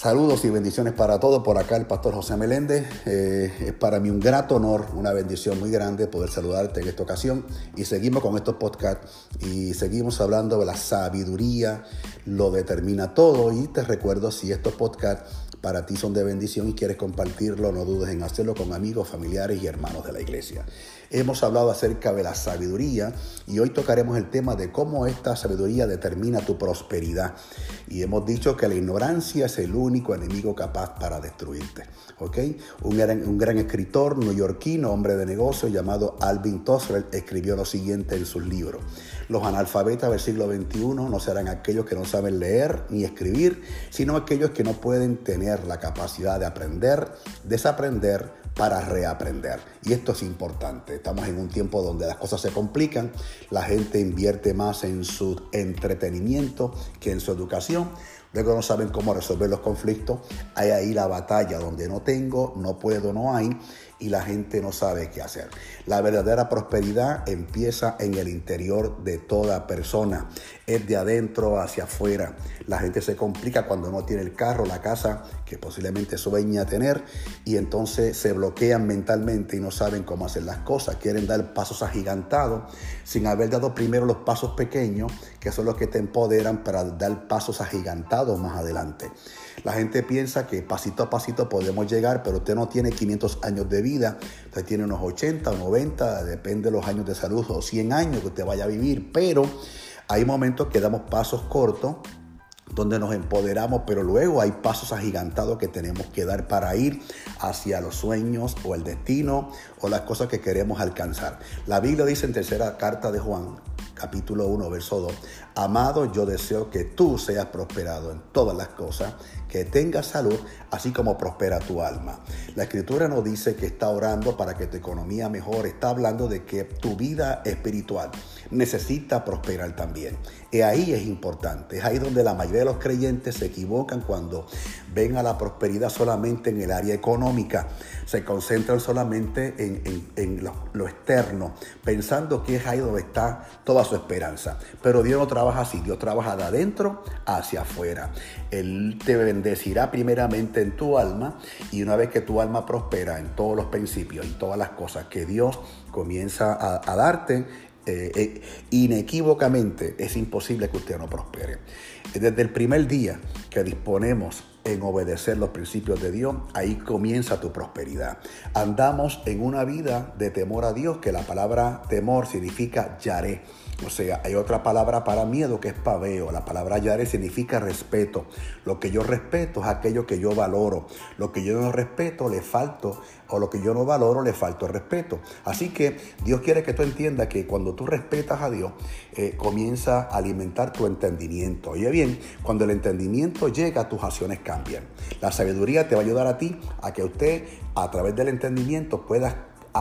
Saludos y bendiciones para todos. Por acá el pastor José Meléndez. Eh, es para mí un grato honor, una bendición muy grande poder saludarte en esta ocasión. Y seguimos con estos podcasts y seguimos hablando de la sabiduría, lo determina todo. Y te recuerdo si estos podcasts para ti son de bendición y quieres compartirlo, no dudes en hacerlo con amigos, familiares y hermanos de la iglesia. Hemos hablado acerca de la sabiduría y hoy tocaremos el tema de cómo esta sabiduría determina tu prosperidad. Y hemos dicho que la ignorancia es el único enemigo capaz para destruirte. ¿ok? Un, gran, un gran escritor neoyorquino, hombre de negocio llamado Alvin Tozer escribió lo siguiente en sus libros. Los analfabetas del siglo XXI no serán aquellos que no saben leer ni escribir, sino aquellos que no pueden tener la capacidad de aprender, desaprender, para reaprender. Y esto es importante. Estamos en un tiempo donde las cosas se complican, la gente invierte más en su entretenimiento que en su educación. Luego no saben cómo resolver los conflictos. Hay ahí la batalla donde no tengo, no puedo, no hay y la gente no sabe qué hacer. La verdadera prosperidad empieza en el interior de toda persona, es de adentro hacia afuera. La gente se complica cuando no tiene el carro, la casa que posiblemente sueña tener y entonces se bloquean mentalmente y no saben cómo hacer las cosas. Quieren dar pasos agigantados sin haber dado primero los pasos pequeños, que son los que te empoderan para dar pasos agigantados más adelante. La gente piensa que pasito a pasito podemos llegar, pero usted no tiene 500 años de vida, usted tiene unos 80 o 90, depende de los años de salud, o 100 años que usted vaya a vivir, pero hay momentos que damos pasos cortos donde nos empoderamos, pero luego hay pasos agigantados que tenemos que dar para ir hacia los sueños o el destino o las cosas que queremos alcanzar. La Biblia dice en tercera carta de Juan, capítulo 1, verso 2, Amado, yo deseo que tú seas prosperado en todas las cosas, que tengas salud, así como prospera tu alma. La escritura no dice que está orando para que tu economía mejore, está hablando de que tu vida espiritual necesita prosperar también. Y ahí es importante, es ahí donde la mayoría de los creyentes se equivocan cuando ven a la prosperidad solamente en el área económica, se concentran solamente en, lo, lo, externo, pensando que es ahí donde está toda su esperanza. Pero Dios no trabaja así, Dios trabaja de adentro hacia afuera. Él te bendecirá primeramente en tu alma y una vez que tu alma prospera en todos los principios y todas las cosas que Dios comienza a, darte, eh, eh, inequívocamente es imposible que usted no prospere. Desde el primer día que disponemos en obedecer los principios de Dios, ahí comienza tu prosperidad. Andamos en una vida de temor a Dios, que la palabra temor significa yaré. O sea, hay otra palabra para miedo que es paveo. La palabra yare significa respeto. Lo que yo respeto es aquello que yo valoro. Lo que yo no respeto le falto o lo que yo no valoro le falto respeto. Así que Dios quiere que tú entiendas que cuando tú respetas a Dios, eh, comienza a alimentar tu entendimiento. Oye bien, cuando el entendimiento llega, tus acciones cambian. La sabiduría te va a ayudar a ti a que usted a través del entendimiento puedas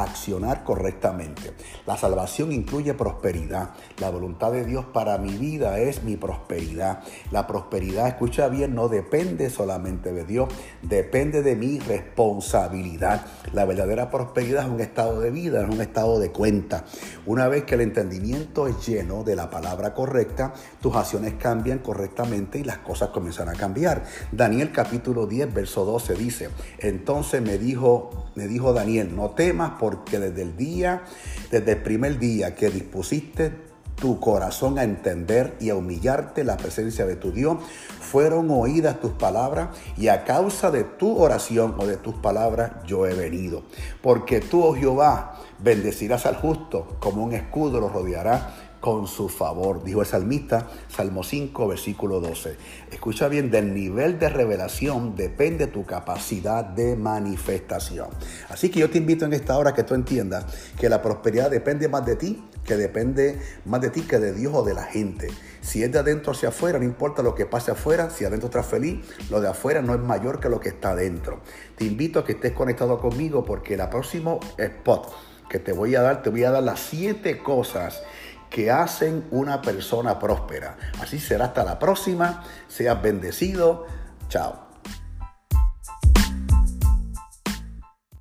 accionar correctamente. La salvación incluye prosperidad. La voluntad de Dios para mi vida es mi prosperidad. La prosperidad, escucha bien, no depende solamente de Dios, depende de mi responsabilidad. La verdadera prosperidad es un estado de vida, es un estado de cuenta. Una vez que el entendimiento es lleno de la palabra correcta, tus acciones cambian correctamente y las cosas comienzan a cambiar. Daniel capítulo 10, verso 12 dice, entonces me dijo, me dijo Daniel, no temas porque desde el día, desde el primer día que dispusiste tu corazón a entender y a humillarte la presencia de tu Dios, fueron oídas tus palabras y a causa de tu oración o de tus palabras yo he venido. Porque tú, oh Jehová, bendecirás al justo, como un escudo lo rodeará con su favor, dijo el salmista, Salmo 5, versículo 12. Escucha bien, del nivel de revelación depende tu capacidad de manifestación. Así que yo te invito en esta hora que tú entiendas que la prosperidad depende más de ti, que depende más de ti que de Dios o de la gente. Si es de adentro hacia afuera, no importa lo que pase afuera, si adentro estás feliz, lo de afuera no es mayor que lo que está adentro. Te invito a que estés conectado conmigo porque el próximo spot que te voy a dar, te voy a dar las siete cosas que hacen una persona próspera. Así será hasta la próxima. Seas bendecido. Chao.